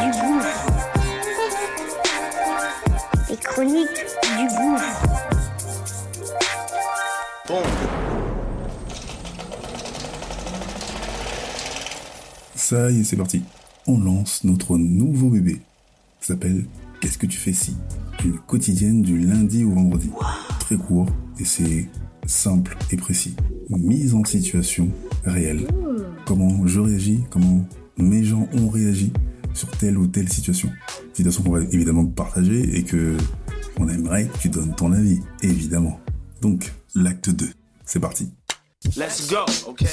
Du gouffre. Les chroniques du gouffre. Ça y est, c'est parti. On lance notre nouveau bébé. Ça s'appelle Qu'est-ce que tu fais si? Une quotidienne du lundi au vendredi. Très court et c'est simple et précis. Mise en situation réelle. Comment je réagis, comment mes gens ont réagi sur telle ou telle situation. Situation qu'on va évidemment partager et que on aimerait que tu donnes ton avis, évidemment. Donc, l'acte 2. C'est parti. Let's go, okay?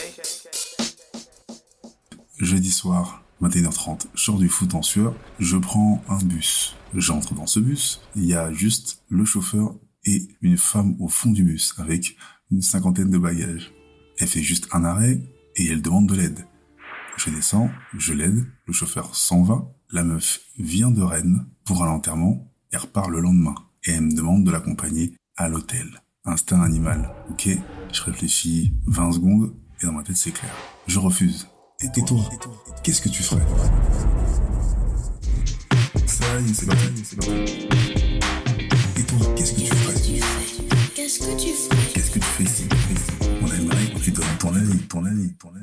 Jeudi soir, 21h30, je sors du foot en sueur, je prends un bus. J'entre dans ce bus, il y a juste le chauffeur et une femme au fond du bus avec une cinquantaine de bagages. Elle fait juste un arrêt et elle demande de l'aide. Je descends, je l'aide, le chauffeur s'en va, la meuf vient de Rennes pour un enterrement et repart le lendemain. Et elle me demande de l'accompagner à l'hôtel. Instinct animal, ok Je réfléchis 20 secondes et dans ma tête c'est clair. Je refuse. Et toi, qu'est-ce que tu ferais? Ça y est, c'est parti, c'est parti. Et toi, qu'est-ce que tu ferais? Qu'est-ce que tu ferais? Qu'est-ce que tu fais? Ici On aimerait que tu donnes ton avis, ton avis, ton avis.